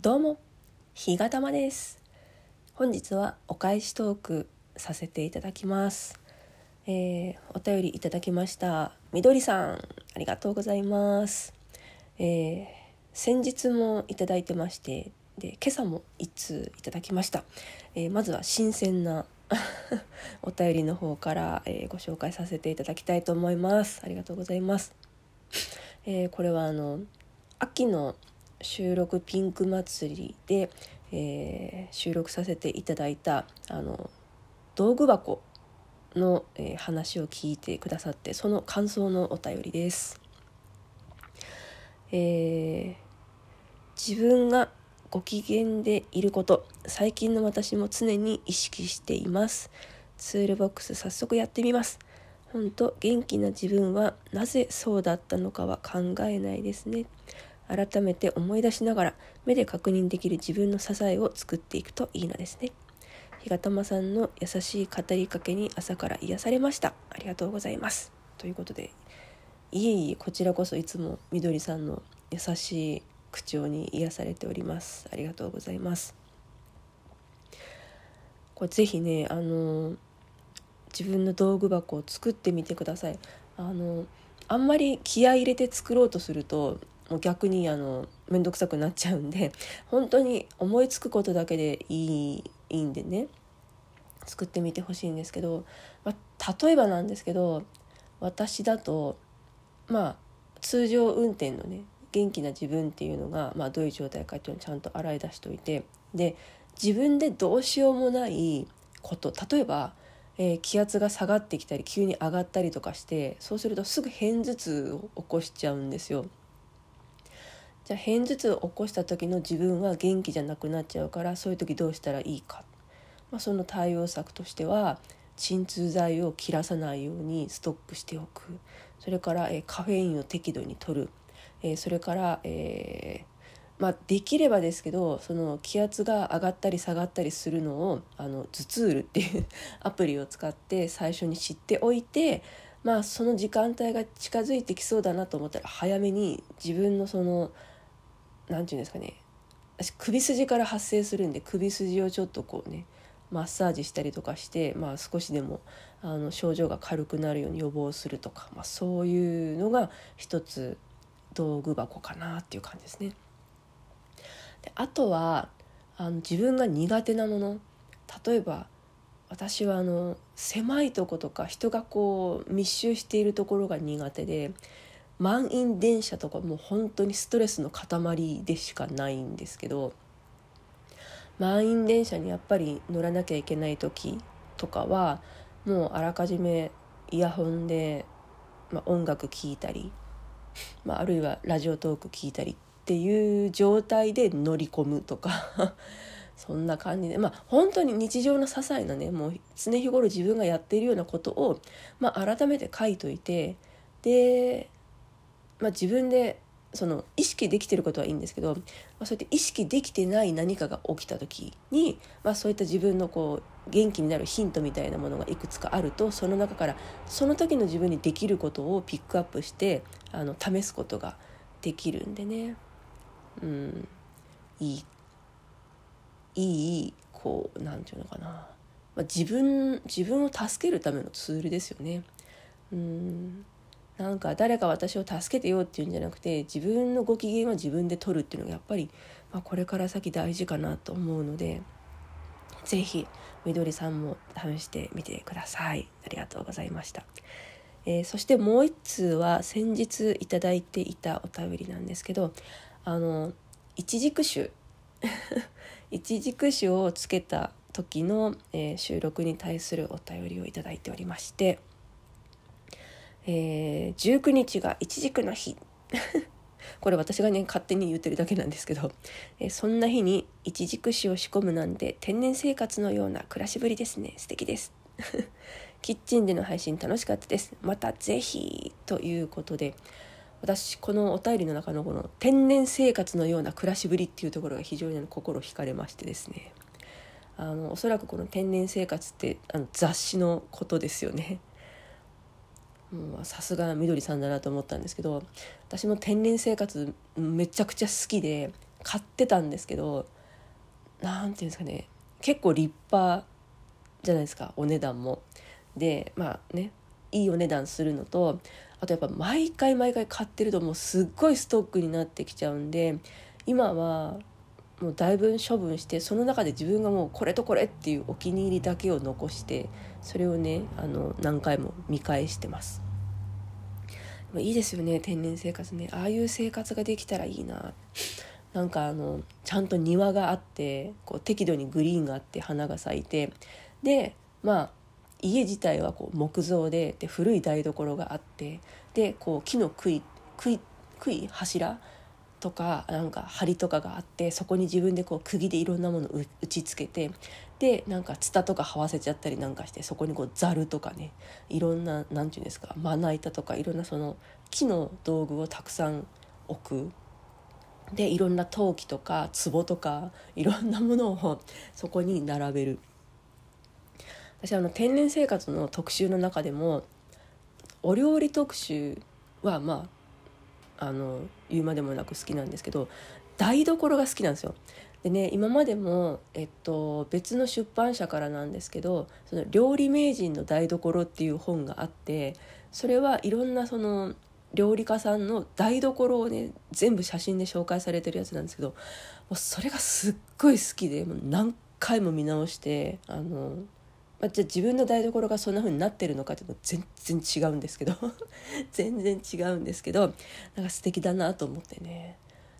どうも、ひがたまです。本日はお返しトークさせていただきます。えーお便りいただきました。みどりさん、ありがとうございます。えー先日もいただいてまして、で、今朝も一通いただきました。えーまずは新鮮な お便りの方から、えご紹介させていただきたいと思います。ありがとうございます。えこれはあの秋の収録ピンク祭りで、えー収録させていただいたあの道具箱の、えー話を聞いてくださってその感想のお便りです。えー自分がご機嫌でいること最近の私も常に意識しています。ツールボックス早速やってみます。本当元気な自分はなぜそうだったのかは考えないですね。改めて思い出しながら目で確認できる自分の支えを作っていくといいのですね。日がたまさんの優しい語りかけに朝から癒されました。ありがとうございます。ということでいえいえこちらこそいつもみどりさんの優しい口調に癒されております。ありがとうございます。これぜひねあの自分の道具箱を作ってみてください。あのあんまり気合い入れて作ろうとするともう逆にあの面倒くさくなっちゃうんで 本当に思いつくことだけでいいいいんでね作ってみてほしいんですけど、まあ、例えばなんですけど私だとまあ通常運転のね元気な自分っていうのが、まあ、どういう状態かっていうのをちゃんと洗い出しておいてで自分でどうしようもないこと例えば、えー気圧が下がってきたり急に上がったりとかしてそうするとすぐ片頭痛を起こしちゃうんですよ。じゃあ片頭痛を起こした時の自分は元気じゃなくなっちゃうからそういう時どうしたらいいか、まあ、その対応策としては鎮痛剤を切らさないようにストックしておく。それから、えーカフェインを適度に取る、えーそれから、えーまあ、できればですけどその気圧が上がったり下がったりするのをあの頭痛ールっていう アプリを使って最初に知っておいて、まあ、その時間帯が近づいてきそうだなと思ったら早めに自分のその何て言うんですかね私首筋から発生するんで首筋をちょっとこうねマッサージしたりとかして、まあ、少しでもあの症状が軽くなるように予防するとか、まあ、そういうのが一つ道具箱かなっていう感じですね。であとはあの自分が苦手なもの例えば私はあの狭いとことか人がこう密集しているところが苦手で満員電車とかもう本当にストレスの塊でしかないんですけど満員電車にやっぱり乗らなきゃいけない時とかはもうあらかじめイヤホンで、まあ、音楽聴いたり、まあ、あるいはラジオトーク聞いたりっていう状態で乗り込むとか そんな感じでまあ本当に日常の些細なねもう常日頃自分がやっているようなことを、まあ、改めて書いといてで、まあ、自分でその意識できてることはいいんですけど、まあ、そうやって意識できてない何かが起きた時に、まあ、そういった自分のこう元気になるヒントみたいなものがいくつかあるとその中からその時の自分にできることをピックアップしてあの試すことができるんでね、うん、いい。いいこうなんていうのかな、まあ、自分自分を助けるためのツールですよね。うん。なんか誰か私を助けてよっていうんじゃなくて自分のご機嫌は自分で取るっていうのがやっぱり、まあ、これから先大事かなと思うので是非みどりさんも試してみてください。ありがとうございました、えーそしてもう一通は先日いただいていたお便りなんですけどあの一軸種 一軸種をつけた時の、えー収録に対するお便りをいただいておりましてえー19日が一軸の日。これ私がね勝手に言ってるだけなんですけど、えーそんな日に一軸紙を仕込むなんて天然生活のような暮らしぶりですね。素敵です。キッチンでの配信楽しかったです。またぜひということで私このお便りの中のこの天然生活のような暮らしぶりっていうところが非常に心惹かれましてですね。あのおそらくこの天然生活ってあの雑誌のことですよね。さすがみどりさんだなと思ったんですけど私も天然生活めちゃくちゃ好きで買ってたんですけど何て言うんですかね結構立派じゃないですかお値段も。でまあねいいお値段するのとあとやっぱ毎回毎回買ってるともうすっごいストックになってきちゃうんで今はもうだいぶ処分してその中で自分がもうこれとこれっていうお気に入りだけを残してそれをねあの何回も見返してます。いいですよね天然生活ね。ああいう生活ができたらいいな。なんかあのちゃんと庭があってこう適度にグリーンがあって花が咲いて。でまあ家自体はこう木造でで古い台所があって。でこう木の杭杭杭柱とかなんか梁とかがあってそこに自分でこう釘でいろんなものを打ちつけてでなんかツタとか這わせちゃったりなんかしてそこにこうざるとかねいろんな何て言うんですかまな板とかいろんなその木の道具をたくさん置く。でいろんな陶器とか壺とかいろんなものをそこに並べる。私あの天然生活の特集の中でもお料理特集はまああの言うまでもなく好きなんですけど台所が好きなんですよ。でね今までも、えっと、別の出版社からなんですけど「その料理名人の台所」っていう本があってそれはいろんなその料理家さんの台所をね全部写真で紹介されてるやつなんですけどもうそれがすっごい好きでもう何回も見直してあの、まあ、じゃあ自分の台所がそんな風になってるのかっていうの全然違うんですけど。全然違うんですけど。なんか素敵だなと思ってね。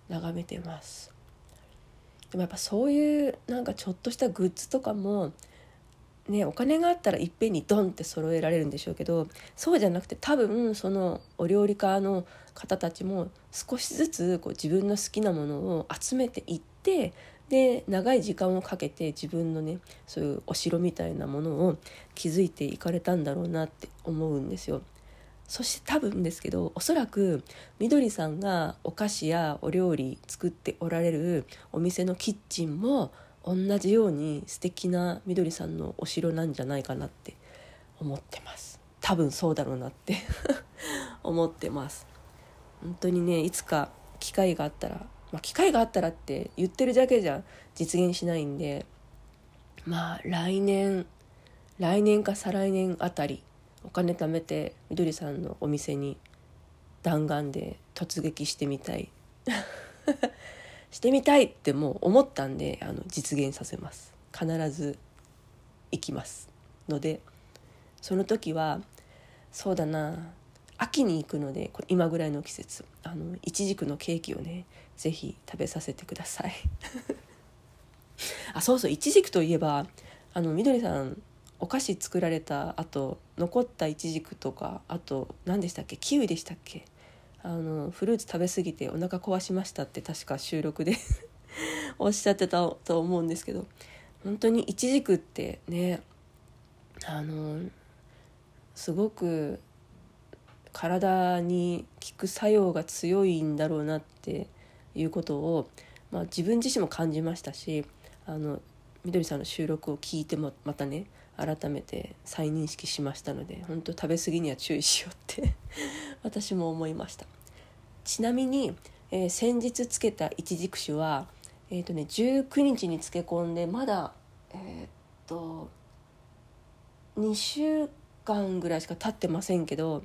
眺めてます。でもやっぱそういうなんかちょっとしたグッズとかもね、お金があったらいっぺんにドンって揃えられるんでしょうけどそうじゃなくて多分そのお料理家の方たちも少しずつこう自分の好きなものを集めていってで長い時間をかけて自分のねそういうお城みたいなものを築いていかれたんだろうなって思うんですよ。そして多分ですけどおそらくみどりさんがお菓子やお料理作っておられるお店のキッチンも同じように素敵なみどりさんのお城なんじゃないかなって思ってます多分そうだろうなって 思ってます本当にねいつか機会があったら、まあ、機会があったらって言ってるだけじゃ実現しないんで。まあ来年来年か再来年あたりお金貯めてみどりさんのお店に弾丸で突撃してみたい。してみたいってもう思ったんであの実現させます。必ず行きます。のでその時はそうだな秋に行くので今ぐらいの季節あのいちじくのケーキをね是非食べさせてください。あそうそういちじくといえばあのみどりさんお菓子作られた後残ったいちじくとかあと何でしたっけ？キウイでしたっけ？あのフルーツ食べ過ぎてお腹壊しましたって確か収録で おっしゃってたと思うんですけど本当にイチジクってねあのすごく体に効く作用が強いんだろうなっていうことを、まあ、自分自身も感じましたしあのみどりさんの収録を聞いてもまたね改めて再認識しましたので本当食べ過ぎには注意しようって 私も思いました。ちなみに、えー、先日つけたいちじく酒は、えーとね、19日に漬け込んでまだえー、っと2週間ぐらいしか経ってませんけど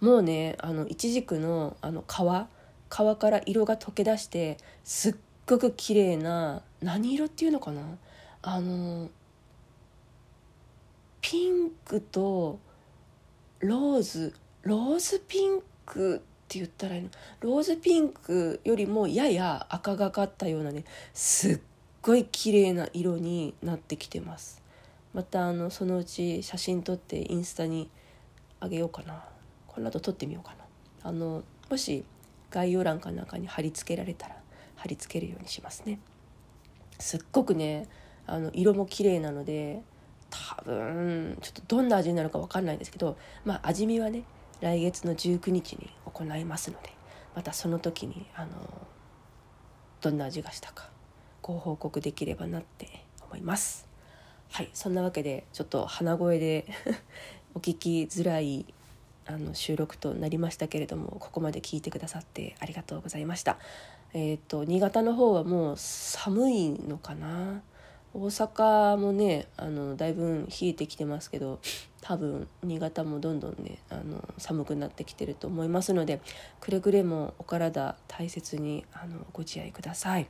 もうねあのいちじくのあの皮皮から色が溶け出してすっごく綺麗な何色っていうのかな？あのピンクとローズローズピンクって言ったらいいの？ローズピンクよりもやや赤がかったようなねすっごい綺麗な色になってきてます。またあのそのうち写真撮ってインスタにあげようかな。この後撮ってみようかな。あのもし概要欄かなんかに貼り付けられたら貼り付けるようにしますね。すっごくねあの色も綺麗なので多分ちょっとどんな味になるか分かんないんですけどまあ味見はね来月の19日に行いますのでまたその時にあのどんな味がしたかご報告できればなって思います。はいそんなわけでちょっと鼻声で お聞きづらいあの収録となりましたけれどもここまで聞いてくださってありがとうございました。えっ、と新潟の方はもう寒いのかな？大阪もねあのだいぶ冷えてきてますけど多分新潟もどんどんねあの寒くなってきてると思いますのでくれぐれもお体大切にあのご自愛ください。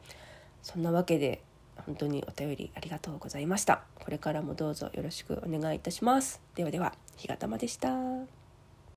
そんなわけで本当にお便りありがとうございました。これからもどうぞよろしくお願いいたします。ではでは日がたまでした。